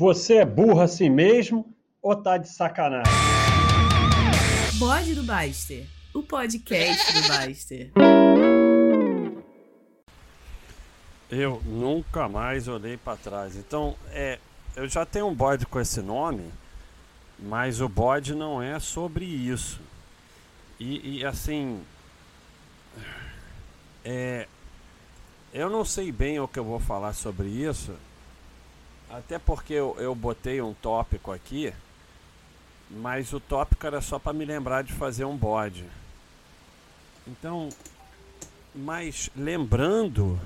Você é burro assim mesmo ou tá de sacanagem? Bode do Baster, o podcast do Baster. Eu nunca mais olhei para trás. Então, é, eu já tenho um bode com esse nome, mas o bode não é sobre isso. E, e assim, é, eu não sei bem o que eu vou falar sobre isso, até porque eu, eu botei um tópico aqui, mas o tópico era só para me lembrar de fazer um bode. Então, mas lembrando,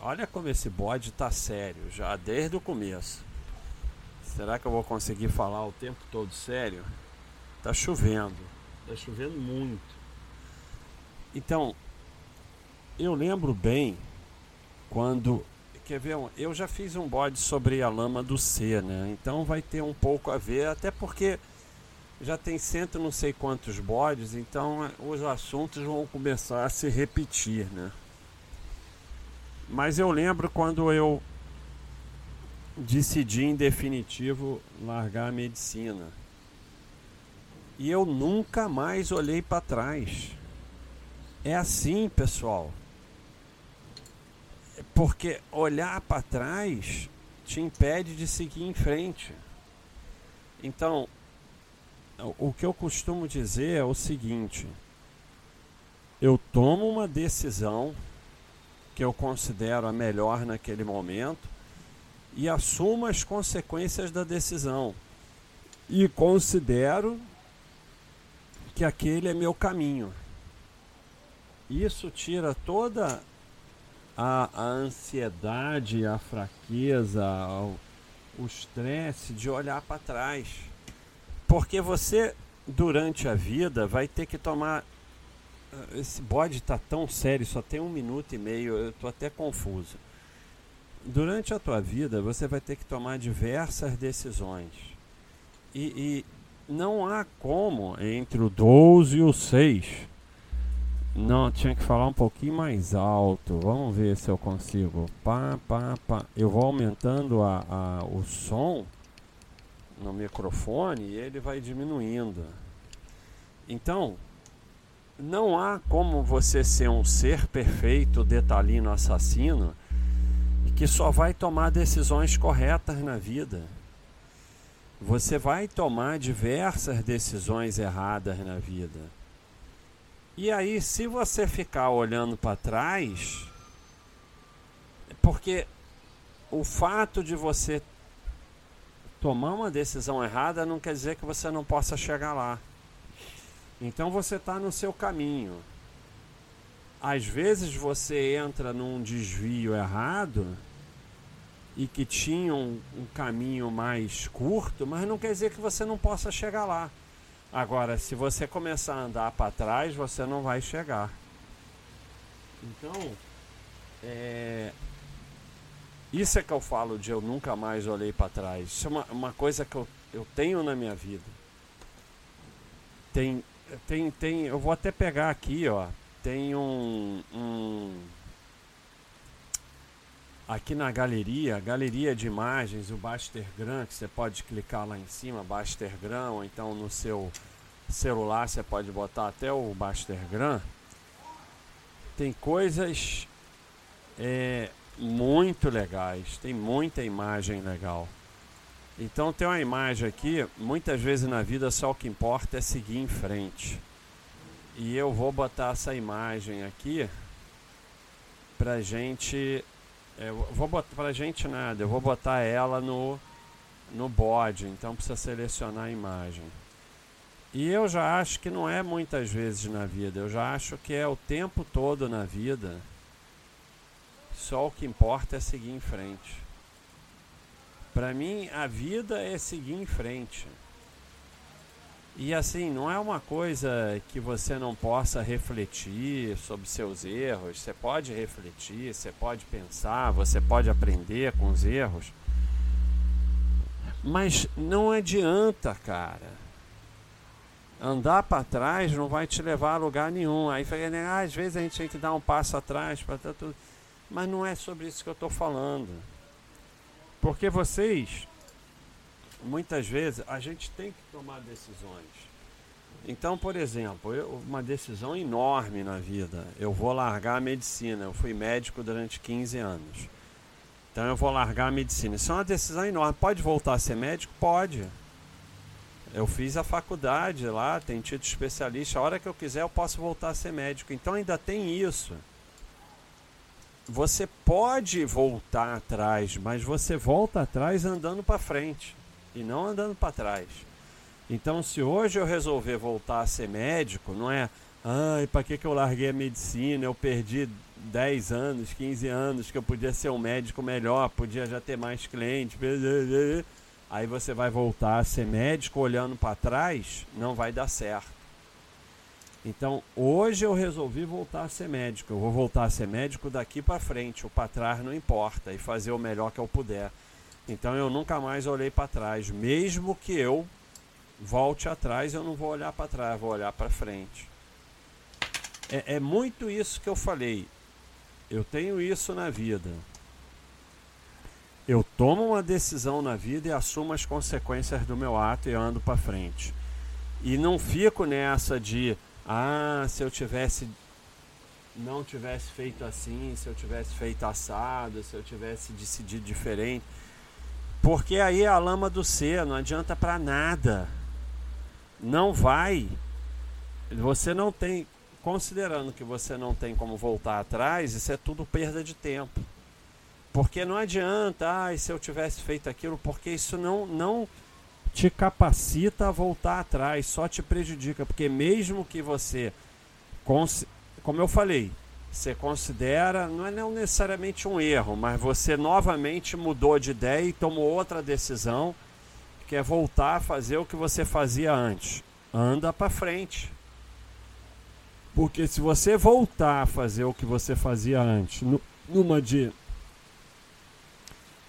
olha como esse bode tá sério já desde o começo. Será que eu vou conseguir falar o tempo todo sério? Tá chovendo, tá chovendo muito. Então, eu lembro bem quando. Quer ver? Eu já fiz um bode sobre a lama do C, né? Então vai ter um pouco a ver, até porque já tem cento não sei quantos bodes, então os assuntos vão começar a se repetir, né? Mas eu lembro quando eu decidi em definitivo largar a medicina. E eu nunca mais olhei para trás. É assim, pessoal. Porque olhar para trás te impede de seguir em frente. Então, o que eu costumo dizer é o seguinte: eu tomo uma decisão que eu considero a melhor naquele momento e assumo as consequências da decisão. E considero que aquele é meu caminho. Isso tira toda a, a ansiedade, a fraqueza, o estresse de olhar para trás. Porque você, durante a vida, vai ter que tomar. Eh, esse bode está tão sério, só tem um minuto e meio, eu estou até confuso. Durante a tua vida, você vai ter que tomar diversas decisões. E, e não há como, entre o 12 e o 6, não, tinha que falar um pouquinho mais alto. Vamos ver se eu consigo. Pá, pá, pá. Eu vou aumentando a, a, o som no microfone e ele vai diminuindo. Então, não há como você ser um ser perfeito, detalhino, assassino e que só vai tomar decisões corretas na vida. Você vai tomar diversas decisões erradas na vida. E aí, se você ficar olhando para trás, porque o fato de você tomar uma decisão errada não quer dizer que você não possa chegar lá. Então você está no seu caminho. Às vezes você entra num desvio errado e que tinha um, um caminho mais curto, mas não quer dizer que você não possa chegar lá. Agora, se você começar a andar para trás, você não vai chegar. Então, é... isso é que eu falo de eu nunca mais olhei para trás. Isso é uma, uma coisa que eu, eu tenho na minha vida. Tem, tem, tem, eu vou até pegar aqui, ó. Tem um, um aqui na galeria, galeria de imagens, o Bastergram, que você pode clicar lá em cima, Bastergram, ou então no seu celular você pode botar até o Bastergram. Tem coisas é, muito legais, tem muita imagem legal. Então tem uma imagem aqui, muitas vezes na vida só o que importa é seguir em frente. E eu vou botar essa imagem aqui pra gente eu vou botar pra gente nada, eu vou botar ela no, no bode, então precisa selecionar a imagem. E eu já acho que não é muitas vezes na vida, eu já acho que é o tempo todo na vida. Só o que importa é seguir em frente. Para mim, a vida é seguir em frente. E assim, não é uma coisa que você não possa refletir sobre seus erros. Você pode refletir, você pode pensar, você pode aprender com os erros. Mas não adianta, cara. Andar para trás não vai te levar a lugar nenhum. Aí né, ah, às vezes a gente tem que dar um passo atrás para tudo. Mas não é sobre isso que eu estou falando. Porque vocês, muitas vezes, a gente tem que tomar decisões. Então, por exemplo, eu, uma decisão enorme na vida. Eu vou largar a medicina. Eu fui médico durante 15 anos. Então eu vou largar a medicina. Isso é uma decisão enorme. Pode voltar a ser médico? Pode. Eu fiz a faculdade lá, tem título especialista. A hora que eu quiser, eu posso voltar a ser médico. Então ainda tem isso. Você pode voltar atrás, mas você volta atrás andando para frente e não andando para trás. Então, se hoje eu resolver voltar a ser médico, não é, ai, para que, que eu larguei a medicina? Eu perdi 10 anos, 15 anos, que eu podia ser um médico melhor, podia já ter mais clientes. Aí você vai voltar a ser médico olhando para trás, não vai dar certo. Então, hoje eu resolvi voltar a ser médico. Eu vou voltar a ser médico daqui para frente, o para trás não importa e fazer o melhor que eu puder. Então, eu nunca mais olhei para trás, mesmo que eu volte atrás, eu não vou olhar para trás, vou olhar para frente. É, é muito isso que eu falei. Eu tenho isso na vida. Eu tomo uma decisão na vida e assumo as consequências do meu ato e ando para frente. E não fico nessa de, ah, se eu tivesse não tivesse feito assim, se eu tivesse feito assado, se eu tivesse decidido diferente. Porque aí é a lama do ser, não adianta para nada. Não vai. Você não tem considerando que você não tem como voltar atrás, isso é tudo perda de tempo. Porque não adianta, ah, se eu tivesse feito aquilo, porque isso não, não te capacita a voltar atrás, só te prejudica. Porque mesmo que você, como eu falei, você considera, não é não necessariamente um erro, mas você novamente mudou de ideia e tomou outra decisão, que é voltar a fazer o que você fazia antes. Anda para frente porque se você voltar a fazer o que você fazia antes, numa de.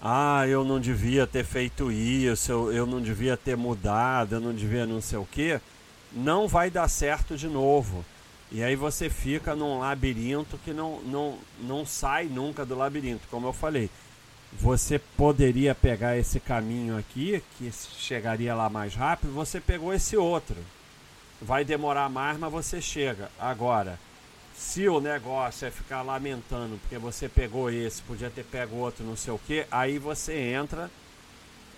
Ah, eu não devia ter feito isso, eu, eu não devia ter mudado, eu não devia não sei o que, não vai dar certo de novo. E aí você fica num labirinto que não, não, não sai nunca do labirinto, como eu falei. Você poderia pegar esse caminho aqui, que chegaria lá mais rápido, você pegou esse outro vai demorar mais, mas você chega. Agora, se o negócio é ficar lamentando porque você pegou esse, podia ter pego outro, não sei o que, aí você entra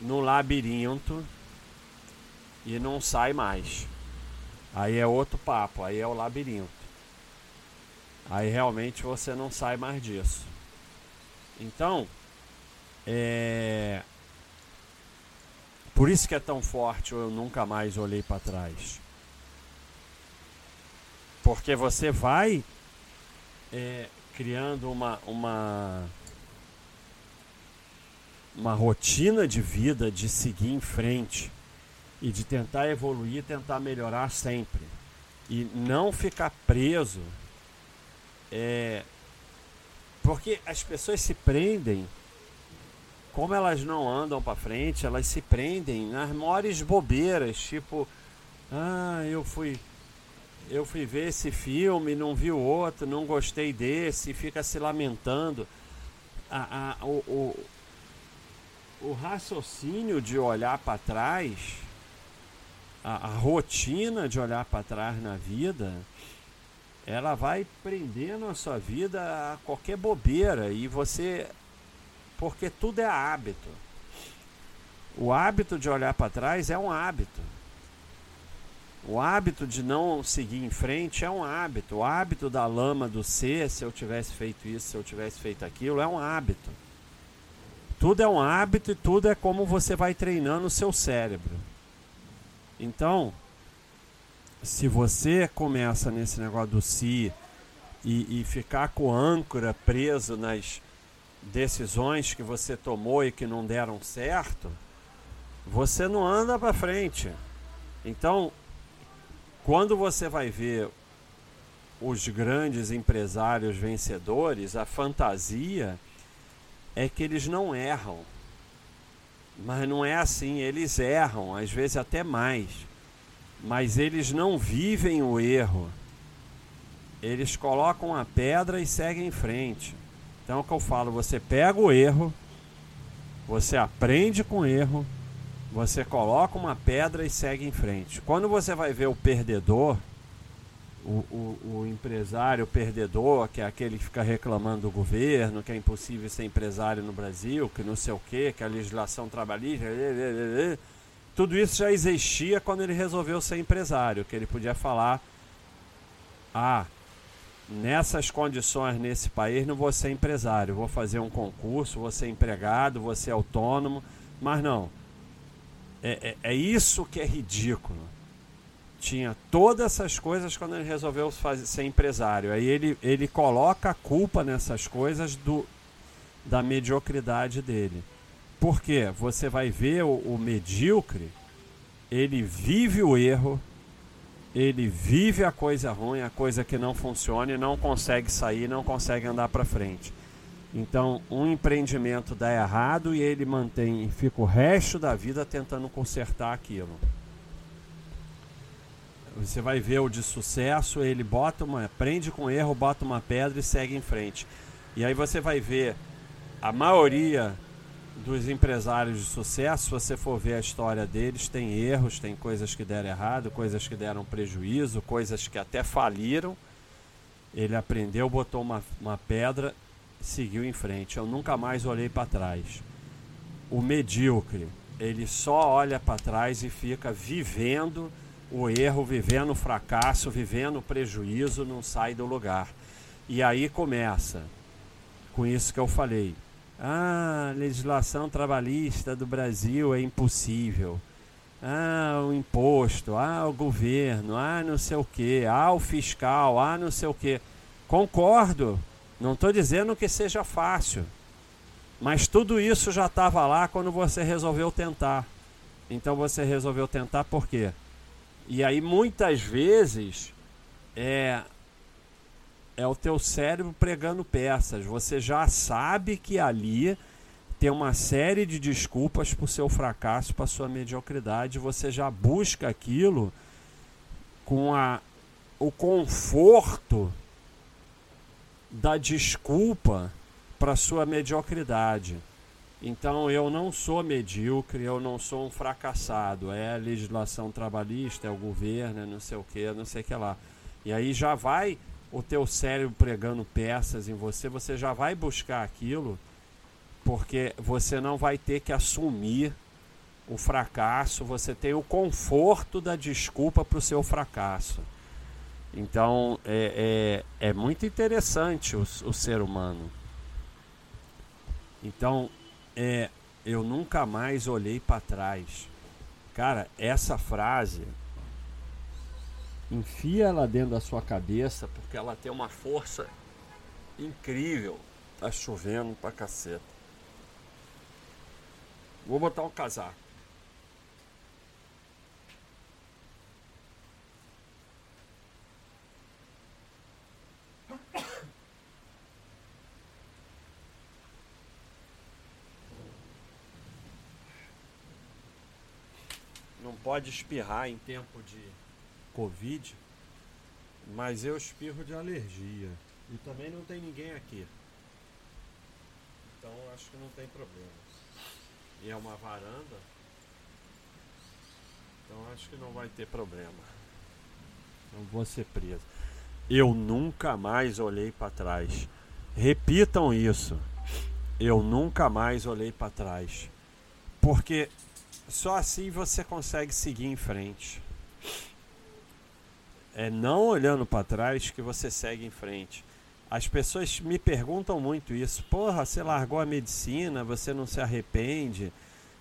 no labirinto e não sai mais. Aí é outro papo, aí é o labirinto. Aí realmente você não sai mais disso. Então, é. Por isso que é tão forte eu nunca mais olhei para trás. Porque você vai é, criando uma, uma, uma rotina de vida de seguir em frente e de tentar evoluir, tentar melhorar sempre. E não ficar preso. É, porque as pessoas se prendem, como elas não andam para frente, elas se prendem nas maiores bobeiras, tipo, ah, eu fui eu fui ver esse filme, não vi o outro, não gostei desse, fica se lamentando. A, a, o, o, o raciocínio de olhar para trás, a, a rotina de olhar para trás na vida, ela vai prendendo a sua vida a qualquer bobeira e você. Porque tudo é hábito. O hábito de olhar para trás é um hábito. O hábito de não seguir em frente é um hábito. O hábito da lama do ser, se eu tivesse feito isso, se eu tivesse feito aquilo, é um hábito. Tudo é um hábito e tudo é como você vai treinando o seu cérebro. Então, se você começa nesse negócio do si e, e ficar com âncora preso nas decisões que você tomou e que não deram certo, você não anda para frente. Então, quando você vai ver os grandes empresários vencedores, a fantasia é que eles não erram. Mas não é assim, eles erram, às vezes até mais. Mas eles não vivem o erro. Eles colocam a pedra e seguem em frente. Então é o que eu falo, você pega o erro, Você aprende com erro, você coloca uma pedra e segue em frente. Quando você vai ver o perdedor, o, o, o, empresário perdedor, que é aquele que fica reclamando do governo, que é impossível ser empresário no Brasil, que não sei o que, que a legislação trabalhista. Tudo isso já existia quando ele resolveu ser empresário, que ele podia falar: ah, nessas condições nesse país não vou ser empresário, vou fazer um concurso, vou ser empregado, vou ser autônomo, mas não. É, é, é isso que é ridículo tinha todas essas coisas quando ele resolveu fazer, ser empresário. Aí ele, ele coloca a culpa nessas coisas do, da mediocridade dele. Porque você vai ver o, o medíocre, ele vive o erro, ele vive a coisa ruim, a coisa que não funciona e não consegue sair, não consegue andar para frente. Então, um empreendimento dá errado e ele mantém, fica o resto da vida tentando consertar aquilo. Você vai ver o de sucesso, ele bota uma, aprende com erro, bota uma pedra e segue em frente. E aí você vai ver a maioria dos empresários de sucesso, se você for ver a história deles, tem erros, tem coisas que deram errado, coisas que deram prejuízo, coisas que até faliram. Ele aprendeu, botou uma, uma pedra, seguiu em frente. Eu nunca mais olhei para trás. O medíocre, ele só olha para trás e fica vivendo o erro, vivendo o fracasso, vivendo o prejuízo, não sai do lugar. E aí começa, com isso que eu falei. Ah, legislação trabalhista do Brasil é impossível. Ah, o imposto, ah, o governo, ah, não sei o que, ah, o fiscal, ah, não sei o que. Concordo, não estou dizendo que seja fácil, mas tudo isso já estava lá quando você resolveu tentar. Então você resolveu tentar por quê? E aí muitas vezes é é o teu cérebro pregando peças. Você já sabe que ali tem uma série de desculpas para o seu fracasso, para sua mediocridade. Você já busca aquilo com a, o conforto da desculpa para sua mediocridade. Então eu não sou medíocre, eu não sou um fracassado. É a legislação trabalhista, é o governo, é não sei o que, não sei o que lá. E aí já vai o teu cérebro pregando peças em você, você já vai buscar aquilo, porque você não vai ter que assumir o fracasso, você tem o conforto da desculpa para o seu fracasso. Então é, é, é muito interessante o, o ser humano. Então é eu nunca mais olhei para trás. Cara, essa frase enfia ela dentro da sua cabeça porque ela tem uma força incrível. Tá chovendo pra caceta. Vou botar um casaco. Pode espirrar em tempo de Covid, mas eu espirro de alergia. E também não tem ninguém aqui. Então acho que não tem problema. E é uma varanda. Então acho que não vai ter problema. Não vou ser preso. Eu nunca mais olhei para trás. Repitam isso. Eu nunca mais olhei para trás. Porque só assim você consegue seguir em frente. É não olhando para trás que você segue em frente. As pessoas me perguntam muito isso. Porra, você largou a medicina, você não se arrepende,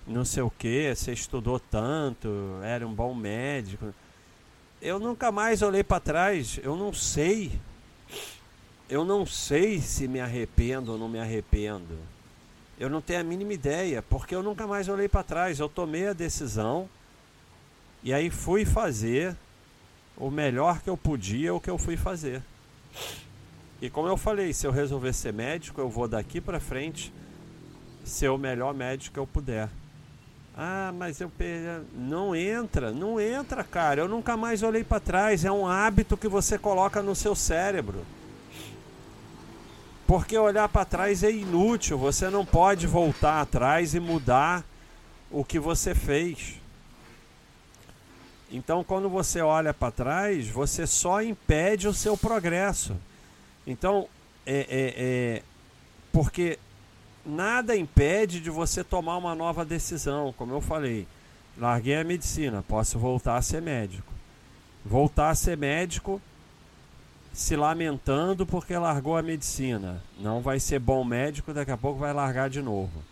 não sei o que, você estudou tanto, era um bom médico. Eu nunca mais olhei para trás, eu não sei. Eu não sei se me arrependo ou não me arrependo. Eu não tenho a mínima ideia, porque eu nunca mais olhei para trás. Eu tomei a decisão e aí fui fazer o melhor que eu podia, o que eu fui fazer. E como eu falei, se eu resolver ser médico, eu vou daqui para frente ser o melhor médico que eu puder. Ah, mas eu. Não entra, não entra, cara. Eu nunca mais olhei para trás. É um hábito que você coloca no seu cérebro. Porque olhar para trás é inútil, você não pode voltar atrás e mudar o que você fez. Então, quando você olha para trás, você só impede o seu progresso. Então, é, é, é, porque nada impede de você tomar uma nova decisão. Como eu falei, larguei a medicina, posso voltar a ser médico. Voltar a ser médico se lamentando porque largou a medicina. Não vai ser bom médico, daqui a pouco vai largar de novo.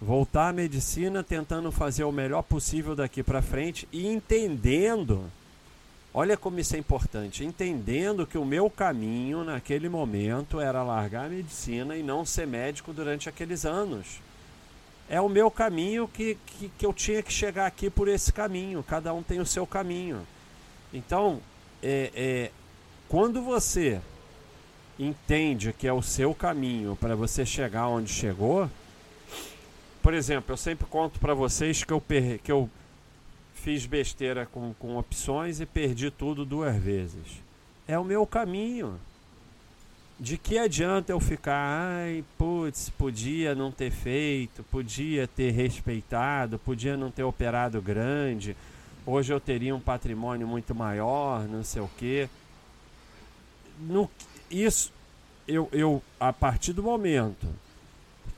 Voltar à medicina tentando fazer o melhor possível daqui para frente e entendendo, olha como isso é importante, entendendo que o meu caminho naquele momento era largar a medicina e não ser médico durante aqueles anos. É o meu caminho que, que, que eu tinha que chegar aqui por esse caminho, cada um tem o seu caminho. Então, é, é quando você entende que é o seu caminho para você chegar onde chegou, por exemplo, eu sempre conto para vocês que eu, que eu fiz besteira com, com opções e perdi tudo duas vezes. É o meu caminho. De que adianta eu ficar, ai, putz, podia não ter feito, podia ter respeitado, podia não ter operado grande, hoje eu teria um patrimônio muito maior, não sei o quê no, isso, eu, eu, a partir do momento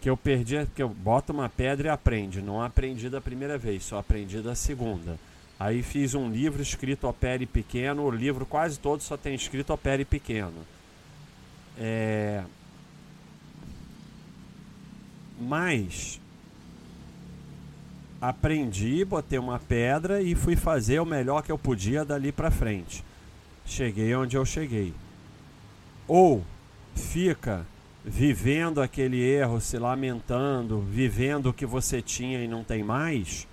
que eu perdi, que eu boto uma pedra e aprende, não aprendi da primeira vez, só aprendi da segunda. Aí fiz um livro escrito opere pequeno, o livro quase todo só tem escrito opere pequeno. É... Mas aprendi, botei uma pedra e fui fazer o melhor que eu podia dali para frente. Cheguei onde eu cheguei ou fica vivendo aquele erro, se lamentando, vivendo o que você tinha e não tem mais,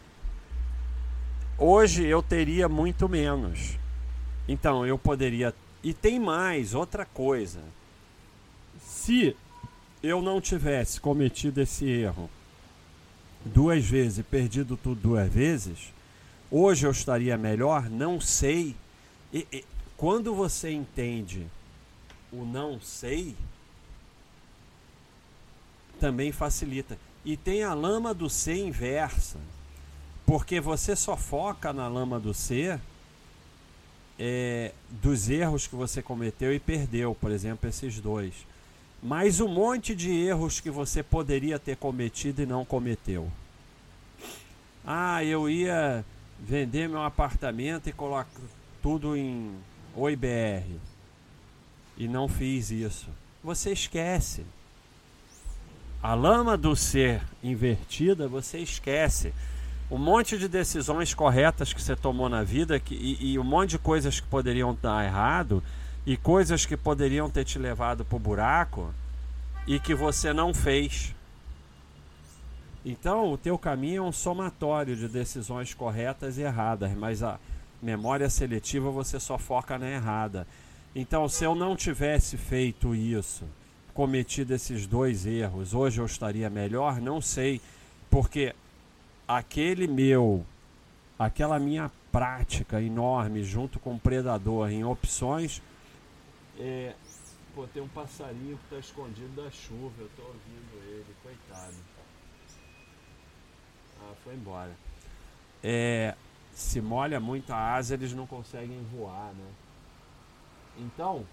hoje eu teria muito menos. Então eu poderia. E tem mais, outra coisa. Se eu não tivesse cometido esse erro duas vezes perdido tudo duas vezes, hoje eu estaria melhor? Não sei. E, e, quando você entende o não sei também facilita. E tem a lama do C inversa, porque você só foca na lama do C é, dos erros que você cometeu e perdeu, por exemplo, esses dois. Mas um monte de erros que você poderia ter cometido e não cometeu. Ah, eu ia vender meu apartamento e colocar tudo em OIBR e não fiz isso. Você esquece. A lama do ser invertida, você esquece. Um monte de decisões corretas que você tomou na vida que, e, e um monte de coisas que poderiam dar errado e coisas que poderiam ter te levado para o buraco e que você não fez. Então, o teu caminho é um somatório de decisões corretas e erradas, mas a memória seletiva você só foca na errada. Então, se eu não tivesse feito isso, cometido esses dois erros, hoje eu estaria melhor? Não sei, porque aquele meu, aquela minha prática enorme junto com o predador em opções, é, pô, tem um passarinho que está escondido da chuva, eu estou ouvindo ele, coitado. Ah, foi embora. É, se molha muito a asa, eles não conseguem voar, né? Então,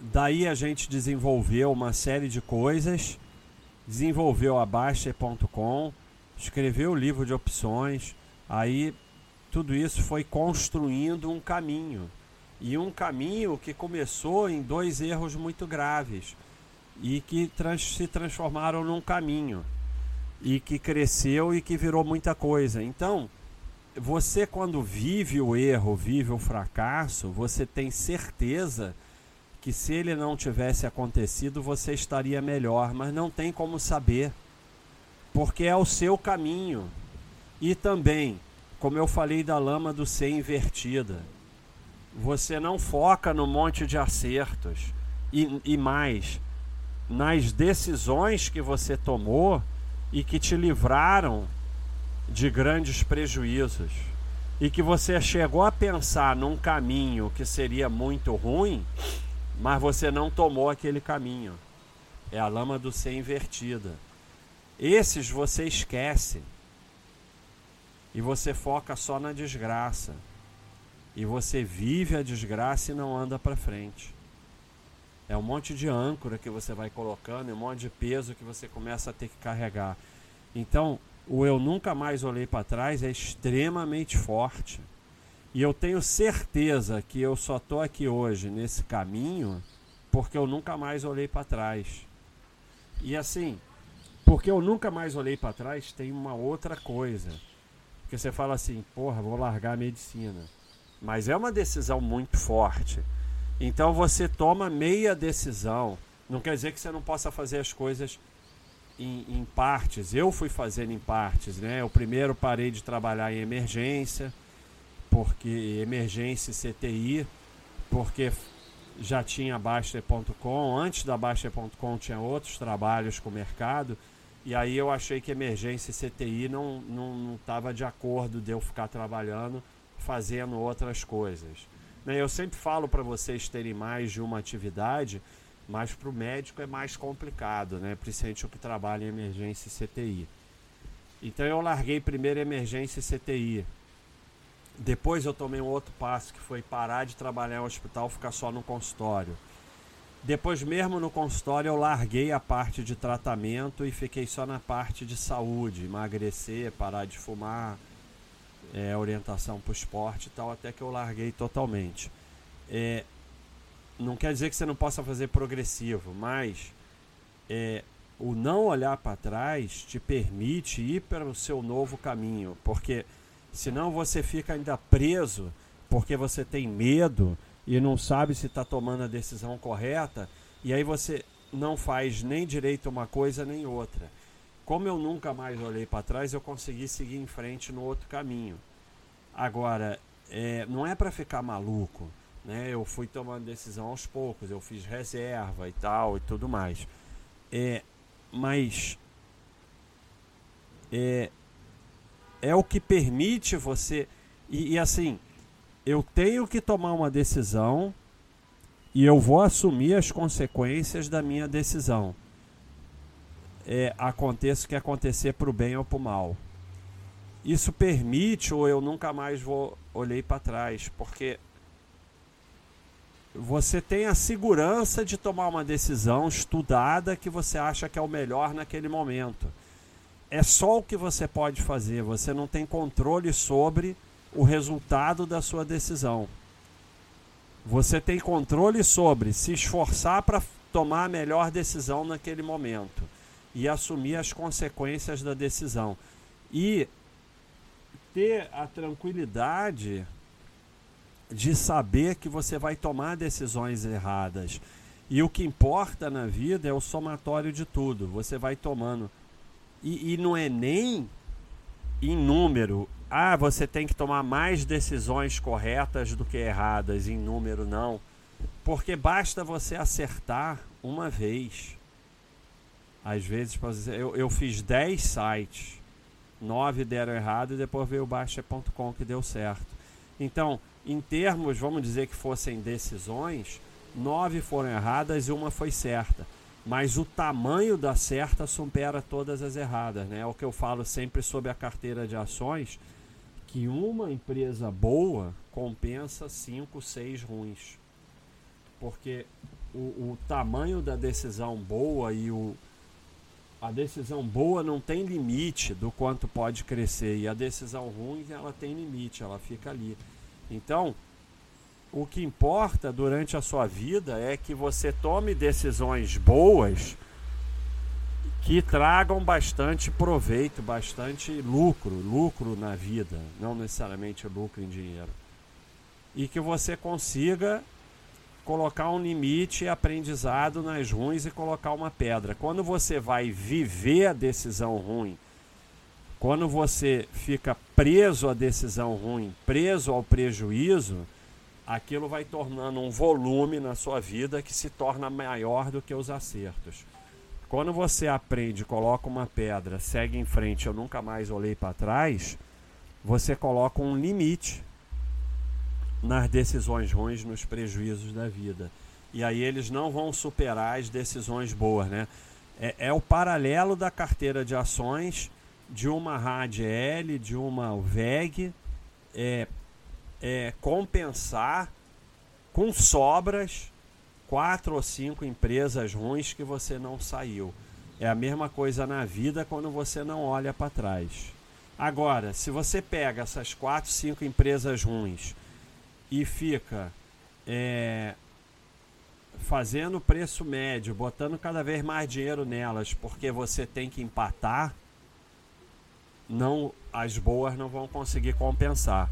daí a gente desenvolveu uma série de coisas, desenvolveu a Baster.com, escreveu o livro de opções, aí tudo isso foi construindo um caminho. E um caminho que começou em dois erros muito graves e que trans se transformaram num caminho e que cresceu e que virou muita coisa. Então, você quando vive o erro, vive o fracasso, você tem certeza que se ele não tivesse acontecido, você estaria melhor, mas não tem como saber, porque é o seu caminho. E também, como eu falei da lama do ser invertida, você não foca no monte de acertos e, e mais nas decisões que você tomou e que te livraram de grandes prejuízos e que você chegou a pensar num caminho que seria muito ruim, mas você não tomou aquele caminho. É a lama do ser invertida. Esses você esquece. E você foca só na desgraça. E você vive a desgraça e não anda para frente. É um monte de âncora que você vai colocando, e um monte de peso que você começa a ter que carregar. Então, o eu nunca mais olhei para trás é extremamente forte. E eu tenho certeza que eu só estou aqui hoje nesse caminho porque eu nunca mais olhei para trás. E assim, porque eu nunca mais olhei para trás, tem uma outra coisa. Porque você fala assim, porra, vou largar a medicina. Mas é uma decisão muito forte. Então você toma meia decisão. Não quer dizer que você não possa fazer as coisas em, em partes. Eu fui fazendo em partes, né? Eu primeiro parei de trabalhar em emergência porque emergência CTI, porque já tinha Baster.com, antes da Baster.com tinha outros trabalhos com o mercado, e aí eu achei que emergência CTI não estava não, não de acordo de eu ficar trabalhando, fazendo outras coisas. Né, eu sempre falo para vocês terem mais de uma atividade, mas para o médico é mais complicado, né? principalmente o que trabalha em emergência e CTI. Então eu larguei primeiro emergência e CTI, depois eu tomei um outro passo que foi parar de trabalhar no hospital, ficar só no consultório. Depois, mesmo no consultório, eu larguei a parte de tratamento e fiquei só na parte de saúde, emagrecer, parar de fumar, é, orientação para o esporte e tal, até que eu larguei totalmente. É, não quer dizer que você não possa fazer progressivo, mas é, o não olhar para trás te permite ir para o seu novo caminho, porque Senão você fica ainda preso porque você tem medo e não sabe se está tomando a decisão correta. E aí você não faz nem direito uma coisa nem outra. Como eu nunca mais olhei para trás, eu consegui seguir em frente no outro caminho. Agora, é, não é para ficar maluco. Né? Eu fui tomando decisão aos poucos, eu fiz reserva e tal e tudo mais. É, mas é, é o que permite você. E, e, assim, eu tenho que tomar uma decisão e eu vou assumir as consequências da minha decisão. É, aconteça o que acontecer para o bem ou para o mal. Isso permite, ou eu nunca mais vou olhei para trás, porque você tem a segurança de tomar uma decisão estudada que você acha que é o melhor naquele momento é só o que você pode fazer, você não tem controle sobre o resultado da sua decisão. Você tem controle sobre se esforçar para tomar a melhor decisão naquele momento e assumir as consequências da decisão. E ter a tranquilidade de saber que você vai tomar decisões erradas. E o que importa na vida é o somatório de tudo. Você vai tomando e, e não é nem em número. Ah, você tem que tomar mais decisões corretas do que erradas. Em número, não. Porque basta você acertar uma vez. Às vezes, eu, eu fiz 10 sites, 9 deram errado e depois veio o Baixa.com que deu certo. Então, em termos, vamos dizer que fossem decisões, 9 foram erradas e uma foi certa mas o tamanho da certa supera todas as erradas, né? É o que eu falo sempre sobre a carteira de ações, que uma empresa boa compensa cinco, seis ruins. Porque o, o tamanho da decisão boa e o, a decisão boa não tem limite do quanto pode crescer e a decisão ruim ela tem limite, ela fica ali. Então, o que importa durante a sua vida é que você tome decisões boas que tragam bastante proveito, bastante lucro, lucro na vida, não necessariamente lucro em dinheiro. E que você consiga colocar um limite aprendizado nas ruins e colocar uma pedra. Quando você vai viver a decisão ruim, quando você fica preso à decisão ruim, preso ao prejuízo, aquilo vai tornando um volume na sua vida que se torna maior do que os acertos. Quando você aprende, coloca uma pedra, segue em frente, eu nunca mais olhei para trás, você coloca um limite nas decisões ruins, nos prejuízos da vida. E aí eles não vão superar as decisões boas, né? É, é o paralelo da carteira de ações de uma RADL, de uma VEG, é, é, compensar com sobras quatro ou cinco empresas ruins que você não saiu. É a mesma coisa na vida quando você não olha para trás. Agora, se você pega essas quatro, cinco empresas ruins e fica é, fazendo preço médio, botando cada vez mais dinheiro nelas, porque você tem que empatar, não as boas não vão conseguir compensar.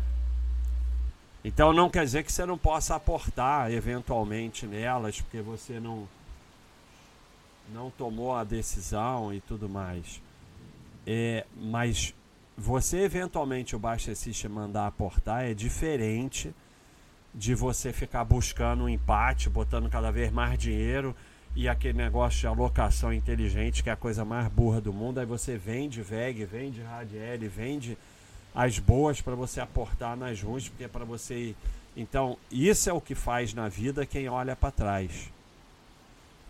Então não quer dizer que você não possa aportar eventualmente nelas, porque você não não tomou a decisão e tudo mais. É, mas você eventualmente o Baixa System mandar aportar é diferente de você ficar buscando um empate, botando cada vez mais dinheiro e aquele negócio de alocação inteligente, que é a coisa mais burra do mundo. Aí você vende VEG, vende Radiel, vende as boas para você aportar nas ruins, porque é para você. Então, isso é o que faz na vida quem olha para trás.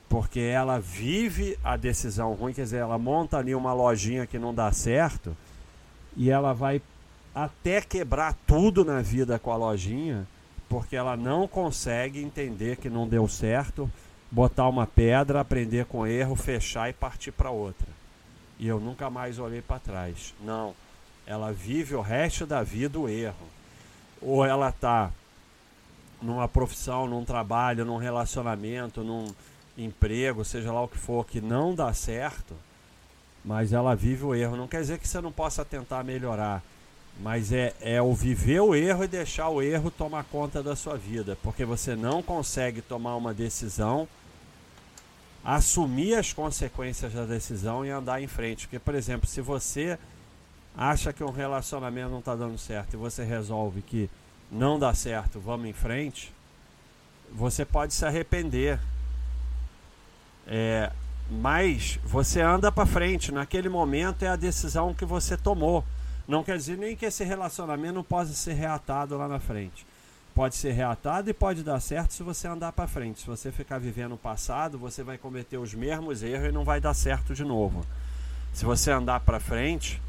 Porque ela vive a decisão ruim, quer dizer, ela monta ali uma lojinha que não dá certo e ela vai até quebrar tudo na vida com a lojinha porque ela não consegue entender que não deu certo, botar uma pedra, aprender com erro, fechar e partir para outra. E eu nunca mais olhei para trás. Não, ela vive o resto da vida o erro. Ou ela está numa profissão, num trabalho, num relacionamento, num emprego, seja lá o que for, que não dá certo, mas ela vive o erro. Não quer dizer que você não possa tentar melhorar mas é, é o viver o erro e deixar o erro tomar conta da sua vida, porque você não consegue tomar uma decisão, assumir as consequências da decisão e andar em frente. Porque, por exemplo, se você acha que um relacionamento não está dando certo e você resolve que não dá certo, vamos em frente, você pode se arrepender. É, mas você anda para frente. Naquele momento é a decisão que você tomou. Não quer dizer nem que esse relacionamento não possa ser reatado lá na frente. Pode ser reatado e pode dar certo se você andar para frente. Se você ficar vivendo o passado, você vai cometer os mesmos erros e não vai dar certo de novo. Se você andar para frente,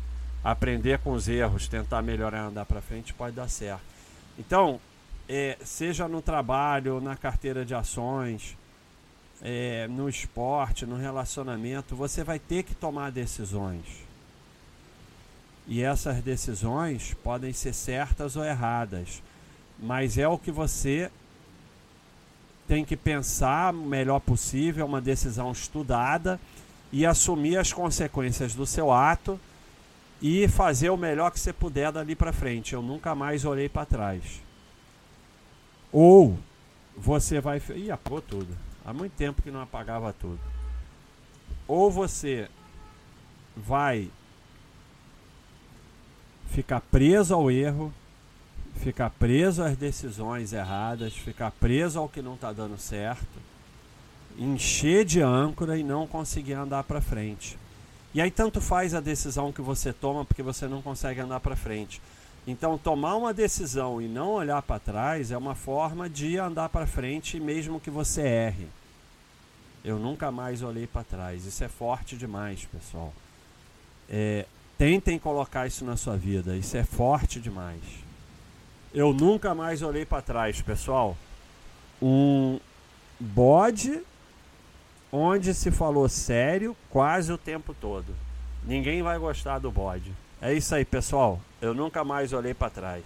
aprender com os erros, tentar melhorar andar para frente, pode dar certo. Então, é, seja no trabalho, na carteira de ações, é, no esporte, no relacionamento, você vai ter que tomar decisões. E essas decisões podem ser certas ou erradas, mas é o que você tem que pensar melhor possível, uma decisão estudada e assumir as consequências do seu ato e fazer o melhor que você puder dali para frente. Eu nunca mais olhei para trás. Ou você vai. Ih, apagou tudo. Há muito tempo que não apagava tudo. Ou você vai ficar preso ao erro, ficar preso às decisões erradas, ficar preso ao que não está dando certo, encher de âncora e não conseguir andar para frente. E aí tanto faz a decisão que você toma porque você não consegue andar para frente. Então tomar uma decisão e não olhar para trás é uma forma de andar para frente mesmo que você erre. Eu nunca mais olhei para trás. Isso é forte demais, pessoal. É, Tentem colocar isso na sua vida. Isso é forte demais. Eu nunca mais olhei para trás, pessoal. Um bode onde se falou sério quase o tempo todo. Ninguém vai gostar do bode. É isso aí, pessoal. Eu nunca mais olhei para trás.